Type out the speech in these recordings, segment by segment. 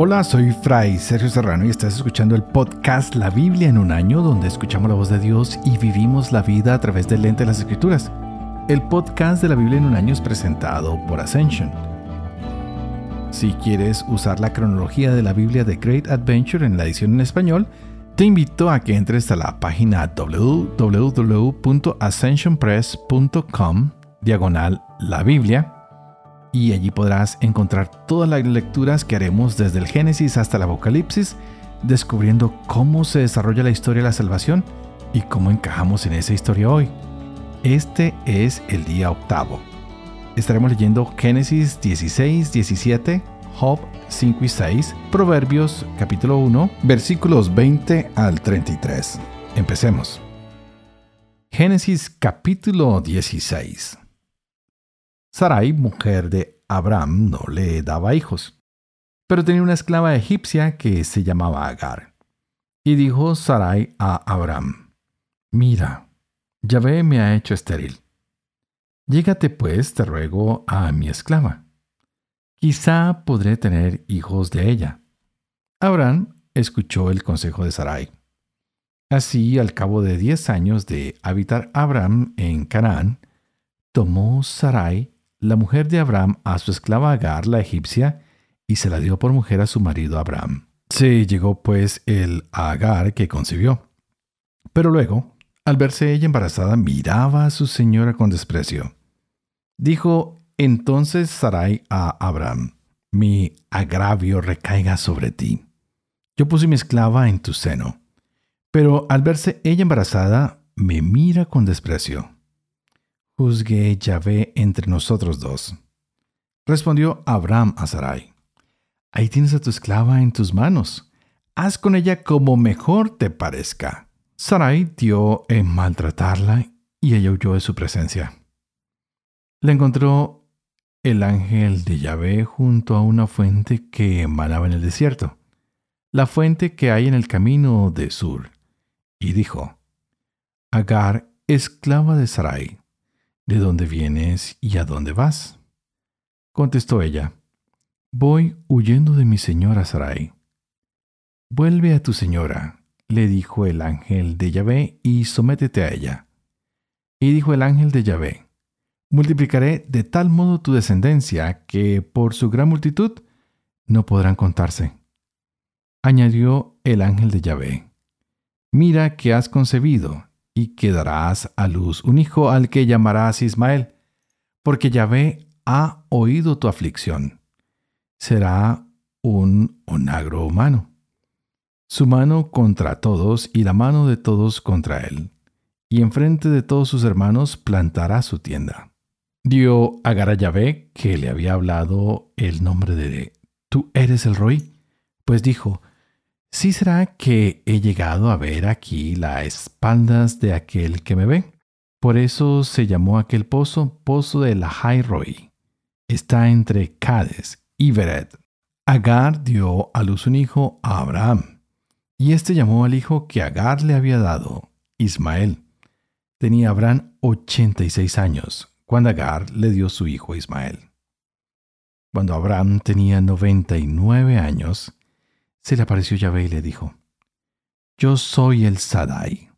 Hola, soy Fray Sergio Serrano y estás escuchando el podcast La Biblia en un año, donde escuchamos la voz de Dios y vivimos la vida a través del lente de las Escrituras. El podcast de la Biblia en un año es presentado por Ascension. Si quieres usar la cronología de la Biblia de Great Adventure en la edición en español, te invito a que entres a la página www.ascensionpress.com diagonal la Biblia y allí podrás encontrar todas las lecturas que haremos desde el Génesis hasta el Apocalipsis, descubriendo cómo se desarrolla la historia de la salvación y cómo encajamos en esa historia hoy. Este es el día octavo. Estaremos leyendo Génesis 16, 17, Job 5 y 6, Proverbios capítulo 1, versículos 20 al 33. Empecemos. Génesis capítulo 16. Sarai, mujer de Abraham, no le daba hijos, pero tenía una esclava egipcia que se llamaba Agar. Y dijo Sarai a Abraham, Mira, Yahvé me ha hecho estéril. Llégate pues, te ruego, a mi esclava. Quizá podré tener hijos de ella. Abraham escuchó el consejo de Sarai. Así, al cabo de diez años de habitar Abraham en Canaán, tomó Sarai la mujer de Abraham a su esclava Agar, la egipcia, y se la dio por mujer a su marido Abraham. Se llegó pues el Agar que concibió. Pero luego, al verse ella embarazada, miraba a su señora con desprecio. Dijo entonces Sarai a Abraham, mi agravio recaiga sobre ti. Yo puse mi esclava en tu seno. Pero al verse ella embarazada, me mira con desprecio juzgue Yahvé entre nosotros dos. Respondió Abraham a Sarai, Ahí tienes a tu esclava en tus manos. Haz con ella como mejor te parezca. Sarai dio en maltratarla y ella huyó de su presencia. Le encontró el ángel de Yahvé junto a una fuente que emanaba en el desierto, la fuente que hay en el camino de Sur, y dijo, Agar, esclava de Sarai, ¿De dónde vienes y a dónde vas? Contestó ella, Voy huyendo de mi señora Sarai. Vuelve a tu señora, le dijo el ángel de Yahvé, y sométete a ella. Y dijo el ángel de Yahvé, Multiplicaré de tal modo tu descendencia que por su gran multitud no podrán contarse. Añadió el ángel de Yahvé, Mira que has concebido y que darás a luz un hijo al que llamarás Ismael, porque Yahvé ha oído tu aflicción. Será un onagro humano. Su mano contra todos y la mano de todos contra él, y enfrente de todos sus hermanos plantará su tienda. Dio a Gara Yahvé, que le había hablado el nombre de Tú eres el Roí, pues dijo, ¿Sí será que he llegado a ver aquí las espaldas de aquel que me ve? Por eso se llamó aquel pozo Pozo de la Roy. Está entre Cades y Beret. Agar dio a luz un hijo a Abraham, y éste llamó al hijo que Agar le había dado, Ismael. Tenía Abraham ochenta y seis años, cuando Agar le dio su hijo Ismael. Cuando Abraham tenía noventa y nueve años, se le apareció Yahvé y le dijo, Yo soy el Sadai.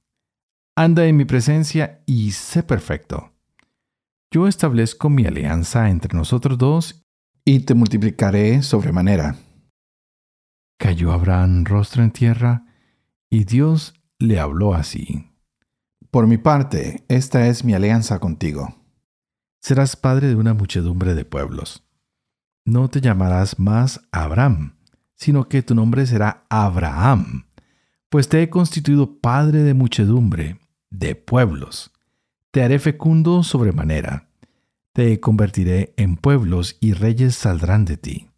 Anda en mi presencia y sé perfecto. Yo establezco mi alianza entre nosotros dos y te multiplicaré sobremanera. Cayó Abraham rostro en tierra y Dios le habló así. Por mi parte, esta es mi alianza contigo. Serás padre de una muchedumbre de pueblos. No te llamarás más Abraham, sino que tu nombre será Abraham, pues te he constituido padre de muchedumbre, de pueblos. Te haré fecundo sobremanera. Te convertiré en pueblos y reyes saldrán de ti.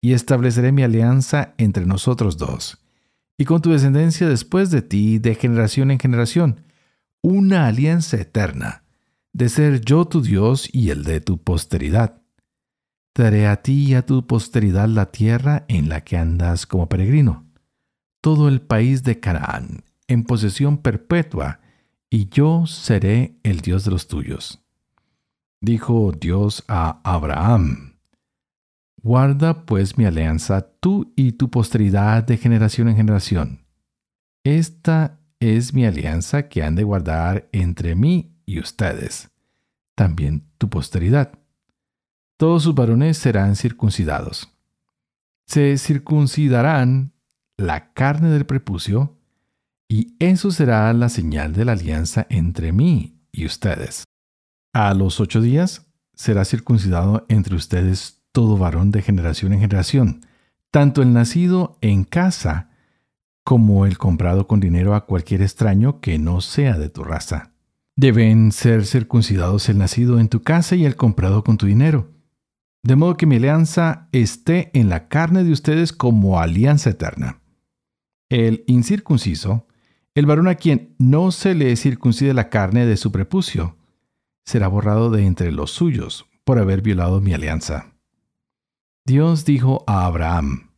Y estableceré mi alianza entre nosotros dos, y con tu descendencia después de ti de generación en generación, una alianza eterna, de ser yo tu Dios y el de tu posteridad daré a ti y a tu posteridad la tierra en la que andas como peregrino, todo el país de Canaán, en posesión perpetua, y yo seré el Dios de los tuyos. Dijo Dios a Abraham, Guarda pues mi alianza tú y tu posteridad de generación en generación. Esta es mi alianza que han de guardar entre mí y ustedes, también tu posteridad. Todos sus varones serán circuncidados. Se circuncidarán la carne del prepucio, y eso será la señal de la alianza entre mí y ustedes. A los ocho días será circuncidado entre ustedes todo varón de generación en generación, tanto el nacido en casa como el comprado con dinero a cualquier extraño que no sea de tu raza. Deben ser circuncidados el nacido en tu casa y el comprado con tu dinero. De modo que mi alianza esté en la carne de ustedes como alianza eterna. El incircunciso, el varón a quien no se le circuncide la carne de su prepucio, será borrado de entre los suyos por haber violado mi alianza. Dios dijo a Abraham,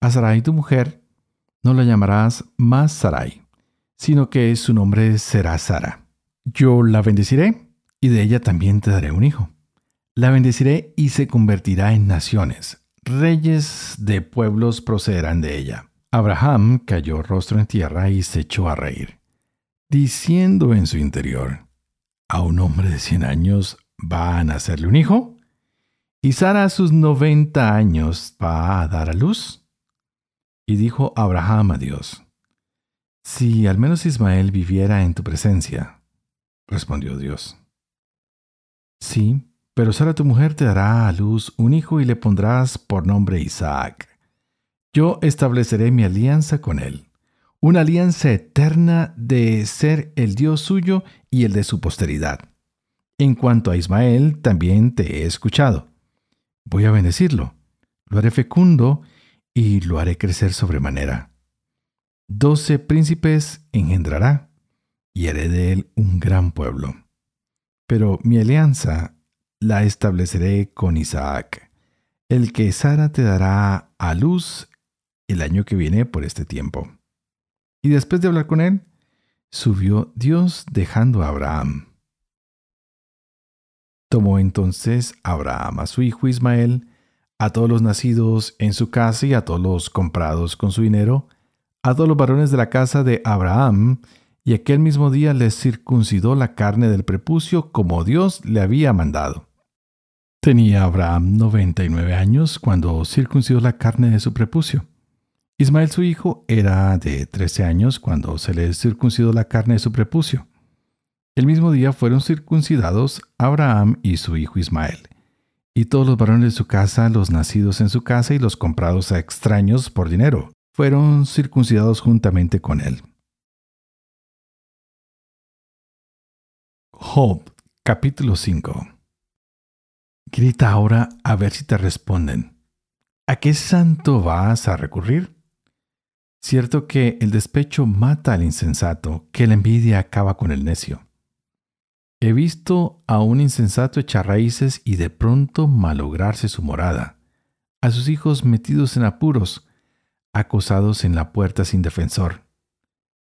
A Sarai tu mujer no la llamarás más Sarai, sino que su nombre será Sara. Yo la bendeciré y de ella también te daré un hijo. La bendeciré y se convertirá en naciones. Reyes de pueblos procederán de ella. Abraham cayó rostro en tierra y se echó a reír, diciendo en su interior, ¿a un hombre de cien años va a nacerle un hijo? ¿Y Sara a sus noventa años va a dar a luz? Y dijo Abraham a Dios, Si al menos Ismael viviera en tu presencia, respondió Dios. Sí, pero Sara tu mujer te dará a luz un hijo y le pondrás por nombre Isaac. Yo estableceré mi alianza con él, una alianza eterna de ser el Dios suyo y el de su posteridad. En cuanto a Ismael, también te he escuchado. Voy a bendecirlo, lo haré fecundo y lo haré crecer sobremanera. Doce príncipes engendrará, y haré de él un gran pueblo. Pero mi alianza la estableceré con Isaac, el que Sara te dará a luz el año que viene por este tiempo. Y después de hablar con él, subió Dios dejando a Abraham. Tomó entonces Abraham a su hijo Ismael, a todos los nacidos en su casa y a todos los comprados con su dinero, a todos los varones de la casa de Abraham, y aquel mismo día les circuncidó la carne del prepucio como Dios le había mandado. Tenía Abraham noventa y nueve años cuando circuncidó la carne de su prepucio. Ismael su hijo era de trece años cuando se le circuncidó la carne de su prepucio. El mismo día fueron circuncidados Abraham y su hijo Ismael y todos los varones de su casa, los nacidos en su casa y los comprados a extraños por dinero, fueron circuncidados juntamente con él. Job, capítulo 5 Grita ahora a ver si te responden. ¿A qué santo vas a recurrir? Cierto que el despecho mata al insensato, que la envidia acaba con el necio. He visto a un insensato echar raíces y de pronto malograrse su morada, a sus hijos metidos en apuros, acosados en la puerta sin defensor.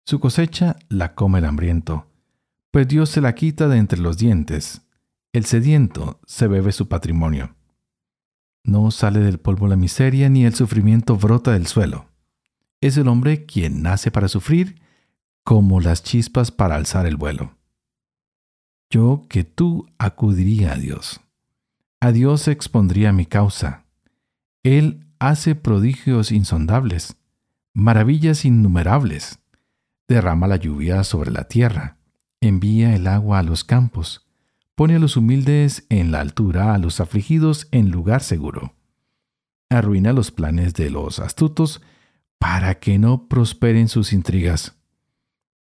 Su cosecha la come el hambriento, pues Dios se la quita de entre los dientes. El sediento se bebe su patrimonio. No sale del polvo la miseria ni el sufrimiento brota del suelo. Es el hombre quien nace para sufrir, como las chispas para alzar el vuelo yo que tú acudiría a Dios. A Dios expondría mi causa. Él hace prodigios insondables, maravillas innumerables. Derrama la lluvia sobre la tierra, envía el agua a los campos, pone a los humildes en la altura, a los afligidos en lugar seguro. Arruina los planes de los astutos para que no prosperen sus intrigas.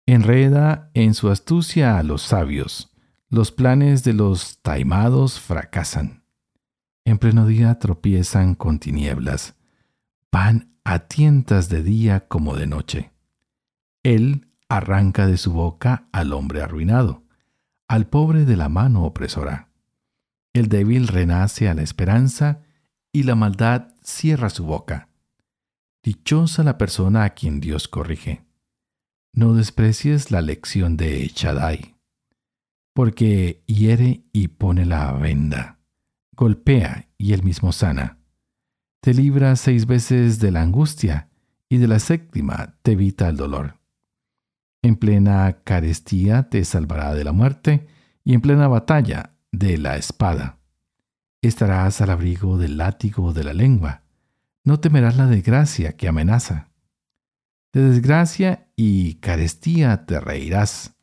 Enreda en su astucia a los sabios los planes de los taimados fracasan. En pleno día tropiezan con tinieblas. Van a tientas de día como de noche. Él arranca de su boca al hombre arruinado, al pobre de la mano opresora. El débil renace a la esperanza y la maldad cierra su boca. Dichosa la persona a quien Dios corrige. No desprecies la lección de Chadai porque hiere y pone la venda, golpea y él mismo sana, te libra seis veces de la angustia, y de la séptima te evita el dolor. En plena carestía te salvará de la muerte, y en plena batalla de la espada. Estarás al abrigo del látigo de la lengua. No temerás la desgracia que amenaza. De desgracia y carestía te reirás.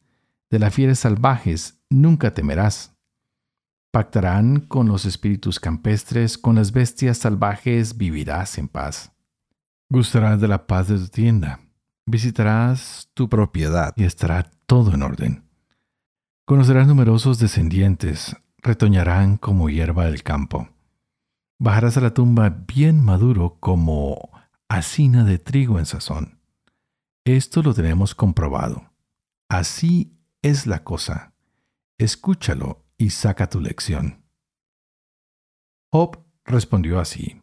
De las fieras salvajes nunca temerás. Pactarán con los espíritus campestres, con las bestias salvajes vivirás en paz. Gustarás de la paz de tu tienda. Visitarás tu propiedad y estará todo en orden. Conocerás numerosos descendientes, retoñarán como hierba del campo. Bajarás a la tumba bien maduro como hacina de trigo en sazón. Esto lo tenemos comprobado. Así es la cosa. Escúchalo y saca tu lección. Job respondió así.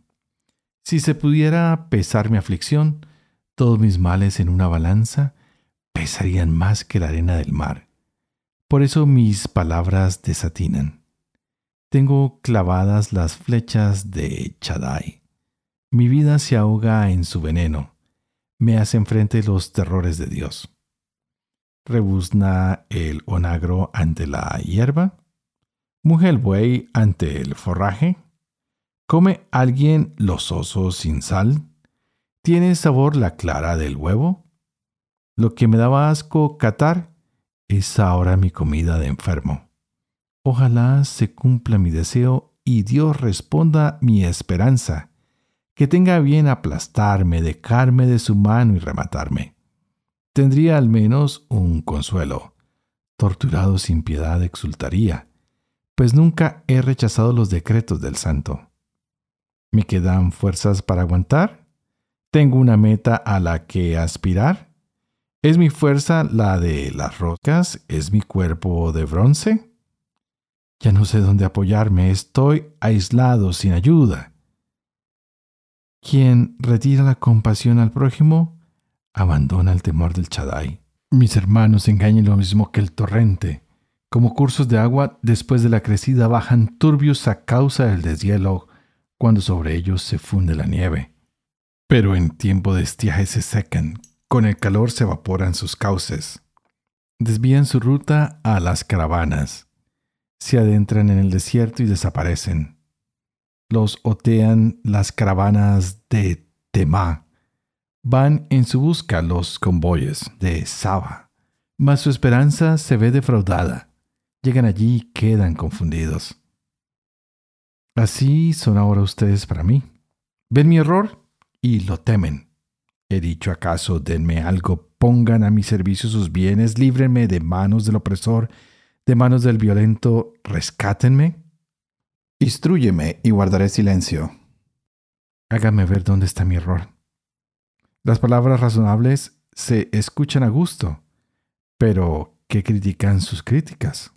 Si se pudiera pesar mi aflicción, todos mis males en una balanza pesarían más que la arena del mar. Por eso mis palabras desatinan. Tengo clavadas las flechas de Chadai. Mi vida se ahoga en su veneno. Me hacen frente los terrores de Dios. Rebuzna el onagro ante la hierba. Muge el buey ante el forraje. ¿Come alguien los osos sin sal? ¿Tiene sabor la clara del huevo? Lo que me daba asco catar es ahora mi comida de enfermo. Ojalá se cumpla mi deseo y Dios responda mi esperanza, que tenga bien aplastarme, dejarme de su mano y rematarme. Tendría al menos un consuelo. Torturado sin piedad exultaría, pues nunca he rechazado los decretos del santo. ¿Me quedan fuerzas para aguantar? ¿Tengo una meta a la que aspirar? ¿Es mi fuerza la de las rocas? ¿Es mi cuerpo de bronce? Ya no sé dónde apoyarme, estoy aislado, sin ayuda. Quien retira la compasión al prójimo, abandona el temor del Chadai. Mis hermanos engañan lo mismo que el torrente. Como cursos de agua, después de la crecida bajan turbios a causa del deshielo, cuando sobre ellos se funde la nieve. Pero en tiempo de estiaje se secan, con el calor se evaporan sus cauces. Desvían su ruta a las caravanas se adentran en el desierto y desaparecen. Los otean las caravanas de Temá. Van en su busca los convoyes de Saba. Mas su esperanza se ve defraudada. Llegan allí y quedan confundidos. Así son ahora ustedes para mí. Ven mi error y lo temen. He dicho acaso, denme algo, pongan a mi servicio sus bienes, líbrenme de manos del opresor de manos del violento, rescátenme. Instrúyeme y guardaré silencio. Hágame ver dónde está mi error. Las palabras razonables se escuchan a gusto, pero ¿qué critican sus críticas?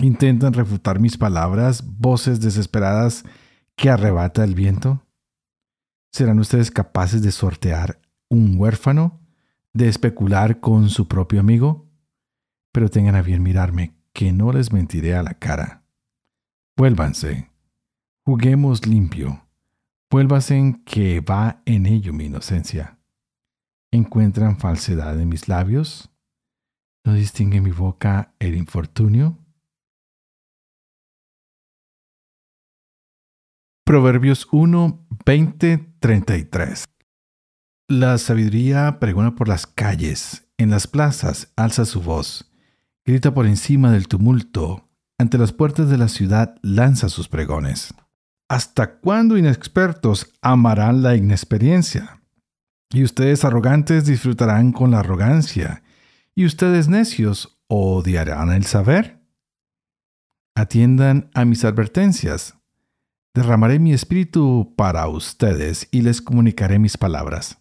Intentan refutar mis palabras, voces desesperadas que arrebata el viento. ¿Serán ustedes capaces de sortear un huérfano, de especular con su propio amigo? pero tengan a bien mirarme, que no les mentiré a la cara. Vuélvanse, juguemos limpio, vuélvanse que va en ello mi inocencia. ¿Encuentran falsedad en mis labios? ¿No distingue mi boca el infortunio? Proverbios 1, 20, 33 La sabiduría pregona por las calles, en las plazas alza su voz grita por encima del tumulto, ante las puertas de la ciudad lanza sus pregones. ¿Hasta cuándo inexpertos amarán la inexperiencia? Y ustedes arrogantes disfrutarán con la arrogancia, y ustedes necios odiarán el saber. Atiendan a mis advertencias. Derramaré mi espíritu para ustedes y les comunicaré mis palabras.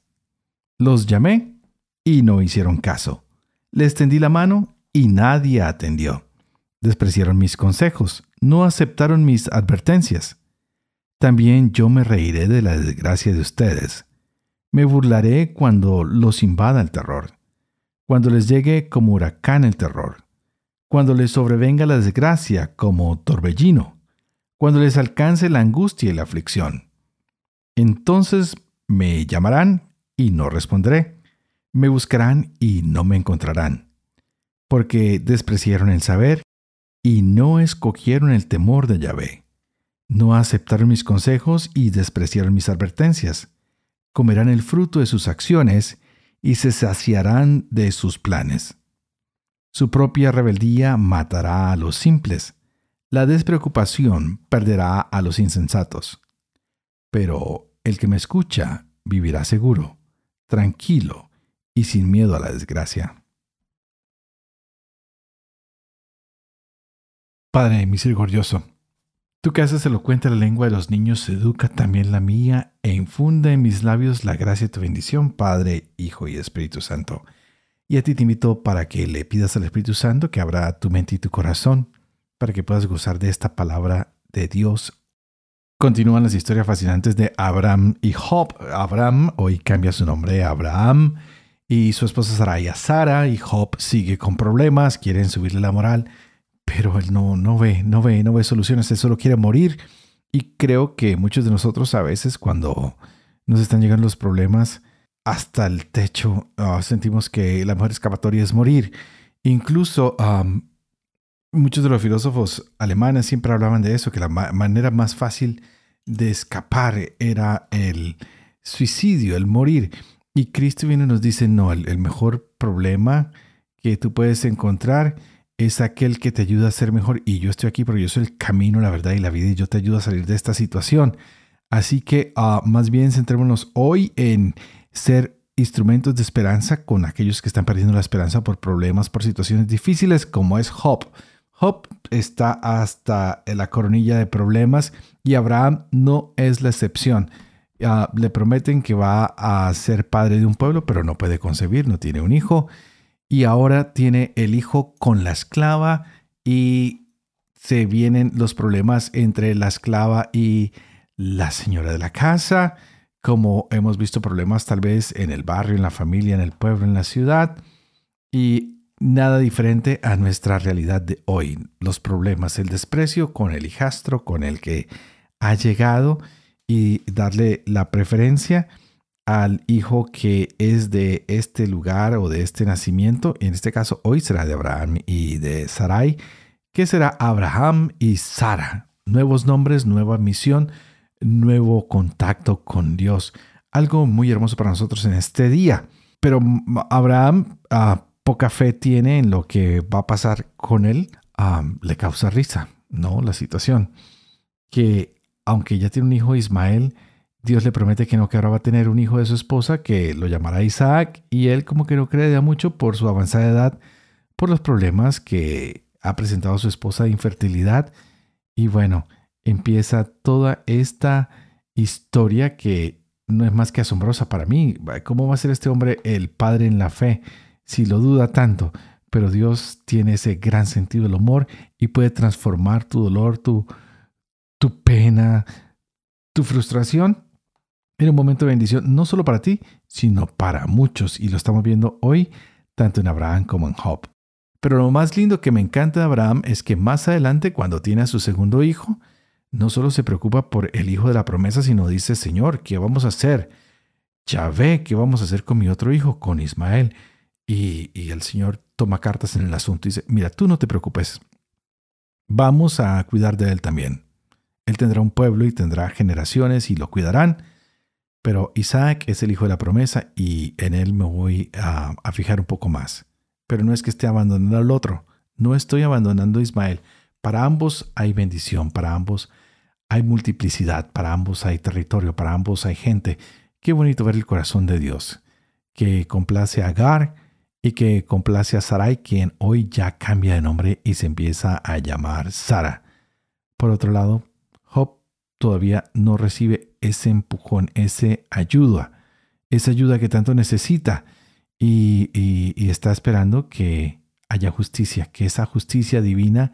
Los llamé y no hicieron caso. Les tendí la mano y nadie atendió. Despreciaron mis consejos, no aceptaron mis advertencias. También yo me reiré de la desgracia de ustedes. Me burlaré cuando los invada el terror, cuando les llegue como huracán el terror, cuando les sobrevenga la desgracia como torbellino, cuando les alcance la angustia y la aflicción. Entonces me llamarán y no responderé. Me buscarán y no me encontrarán. Porque despreciaron el saber y no escogieron el temor de Yahvé. No aceptaron mis consejos y despreciaron mis advertencias. Comerán el fruto de sus acciones y se saciarán de sus planes. Su propia rebeldía matará a los simples. La despreocupación perderá a los insensatos. Pero el que me escucha vivirá seguro, tranquilo y sin miedo a la desgracia. Padre misericordioso, tú que haces elocuente la lengua de los niños, educa también la mía e infunda en mis labios la gracia de tu bendición, Padre, Hijo y Espíritu Santo. Y a ti te invito para que le pidas al Espíritu Santo que abra tu mente y tu corazón para que puedas gozar de esta palabra de Dios. Continúan las historias fascinantes de Abraham y Job. Abraham hoy cambia su nombre a Abraham y su esposa Sarai a Sara y Job sigue con problemas, quieren subirle la moral, pero él no, no ve, no ve, no ve soluciones, él solo quiere morir. Y creo que muchos de nosotros a veces cuando nos están llegando los problemas hasta el techo, ah, sentimos que la mejor escapatoria es morir. Incluso muchos de los filósofos alemanes siempre hablaban de eso, que la manera más fácil de escapar era el suicidio, el morir. Y Cristo viene y nos dice, no, el, mejor problema que tú puedes encontrar es aquel que te ayuda a ser mejor. Y yo estoy aquí porque yo soy el camino, la verdad y la vida y yo te ayudo a salir de esta situación. Así que ah, más bien centrémonos hoy en ser instrumentos de esperanza con aquellos que están perdiendo la esperanza por problemas, por situaciones difíciles, como es Job. Job está hasta la coronilla de problemas y Abraham no es la excepción. Ah, le prometen que va a ser padre de un pueblo, pero no puede concebir, no tiene un hijo. Y ahora tiene el hijo con la esclava y se vienen los problemas entre la esclava y la señora de la casa, como hemos visto problemas tal vez en el barrio, en la familia, en el pueblo, en la ciudad. Y nada diferente a nuestra realidad de hoy. Los problemas, el desprecio con el hijastro, con el que ha llegado y darle la preferencia al hijo que es de este lugar o de este nacimiento. En este caso, hoy será de Abraham y de Sarai, que será Abraham y Sara. Nuevos nombres, nueva misión, nuevo contacto con Dios. Algo muy hermoso para nosotros en este día. Pero Abraham, ah, poca fe tiene en lo que va a pasar con él, le causa risa, ¿no? La situación. Que aunque ya tiene un hijo Ismael, Dios le promete que no, que ahora va a tener un hijo de su esposa que lo llamará Isaac y él como que no cree ya mucho por su avanzada edad, por los problemas que ha presentado su esposa de infertilidad. Y bueno, empieza toda esta historia que no es más que asombrosa para mí. ¿Cómo va a ser este hombre el padre en la fe? Si lo duda tanto, pero Dios tiene ese gran sentido del humor y puede transformar tu dolor, tu, tu pena, tu frustración en un momento de bendición, no solo para ti, sino para muchos. Y lo estamos viendo hoy, tanto en Abraham como en Job. Pero lo más lindo que me encanta de Abraham es que más adelante, cuando tiene a su segundo hijo, no solo se preocupa por el hijo de la promesa, sino dice, Señor, ¿qué vamos a hacer? Ya ve, ¿qué vamos a hacer con mi otro hijo, con Ismael? Y, el Señor toma cartas en el asunto y dice, mira, tú no te preocupes, vamos a cuidar de él también. Él tendrá un pueblo y tendrá generaciones y lo cuidarán, pero Isaac es el hijo de la promesa y en él me voy a, a fijar un poco más. Pero no es que esté abandonando al otro, no estoy abandonando a Ismael. Para ambos hay bendición, para ambos hay multiplicidad, para ambos hay territorio, para ambos hay gente. Qué bonito ver el corazón de Dios, que complace a Agar, y que complace a Sarai, quien hoy ya cambia de nombre y se empieza a llamar Sara. Por otro lado, Job todavía no recibe ese empujón, esa ayuda, esa ayuda que tanto necesita y, y está esperando que haya justicia, que esa justicia divina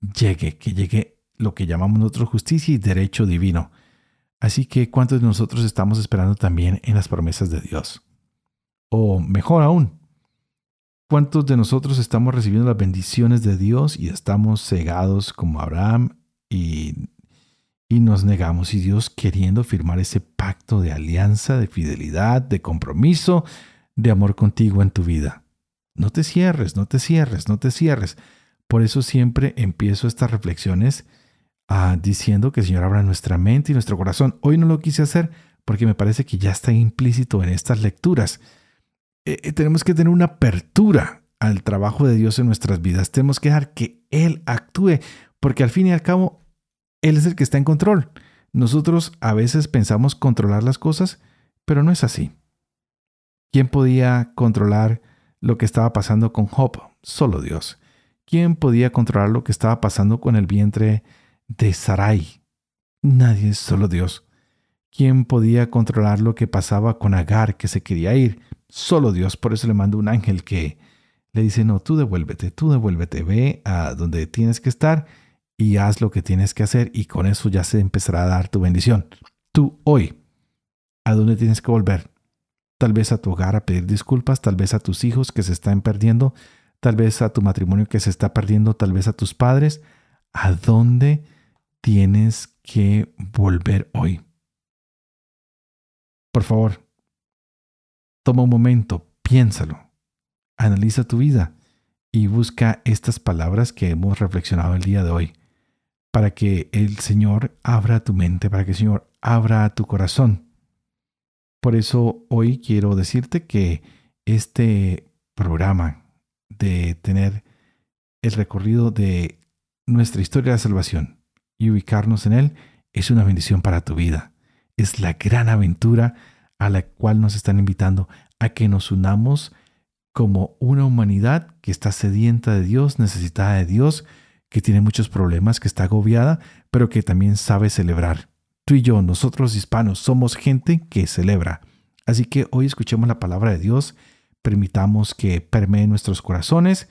llegue, que llegue lo que llamamos nosotros justicia y derecho divino. Así que, ¿cuántos de nosotros estamos esperando también en las promesas de Dios? O mejor aún, ¿Cuántos de nosotros estamos recibiendo las bendiciones de Dios y estamos cegados como Abraham y, y nos negamos y Dios queriendo firmar ese pacto de alianza, de fidelidad, de compromiso, de amor contigo en tu vida. No te cierres, no te cierres, no te cierres. Por eso siempre empiezo estas reflexiones ah, diciendo que el Señor abra nuestra mente y nuestro corazón. Hoy no lo quise hacer porque me parece que ya está implícito en estas lecturas. Eh, eh, tenemos que tener una apertura al trabajo de Dios en nuestras vidas. Tenemos que dejar que Él actúe, porque al fin y al cabo, Él es el que está en control. Nosotros a veces pensamos controlar las cosas, pero no es así. ¿Quién podía controlar lo que estaba pasando con Job? Solo Dios. ¿Quién podía controlar lo que estaba pasando con el vientre de Sarai? Nadie, solo Dios. ¿Quién podía controlar lo que pasaba con Agar, que se quería ir? Solo Dios. Por eso le mandó un ángel que le dice, no, tú devuélvete, tú devuélvete, ve a donde tienes que estar y haz lo que tienes que hacer y con eso ya se empezará a dar tu bendición. Tú hoy, ¿a dónde tienes que volver? Tal vez a tu hogar a pedir disculpas, tal vez a tus hijos que se están perdiendo, tal vez a tu matrimonio que se está perdiendo, tal vez a tus padres. ¿A dónde tienes que volver hoy? Por favor, toma un momento, piénsalo, analiza tu vida y busca estas palabras que hemos reflexionado el día de hoy para que el Señor abra tu mente, para que el Señor abra tu corazón. Por eso hoy quiero decirte que este programa de tener el recorrido de nuestra historia de salvación y ubicarnos en él es una bendición para tu vida es la gran aventura a la cual nos están invitando a que nos unamos como una humanidad que está sedienta de Dios, necesitada de Dios, que tiene muchos problemas, que está agobiada, pero que también sabe celebrar. Tú y yo, nosotros hispanos, somos gente que celebra. Así que hoy escuchemos la palabra de Dios, permitamos que permee nuestros corazones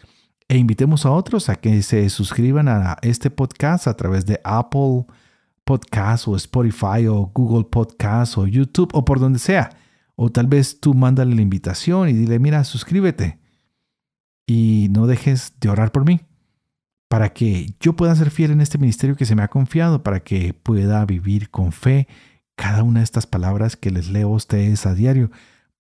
e invitemos a otros a que se suscriban a este podcast a través de Apple, Podcast o Spotify o Google Podcast o YouTube o por donde sea. O tal vez tú mándale la invitación y dile, mira, suscríbete. Y no dejes de orar por mí. Para que yo pueda ser fiel en este ministerio que se me ha confiado, para que pueda vivir con fe cada una de estas palabras que les leo a ustedes a diario,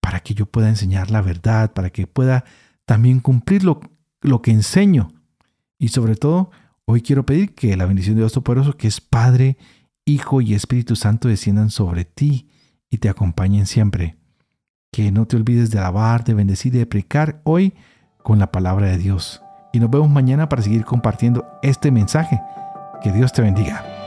para que yo pueda enseñar la verdad, para que pueda también cumplir lo, lo que enseño. Y sobre todo, hoy quiero pedir que la bendición de Dios Todopoderoso, que es Padre, Hijo y Espíritu Santo desciendan sobre ti y te acompañen siempre. Que no te olvides de alabar, de bendecir y de predicar hoy con la palabra de Dios. Y nos vemos mañana para seguir compartiendo este mensaje. Que Dios te bendiga.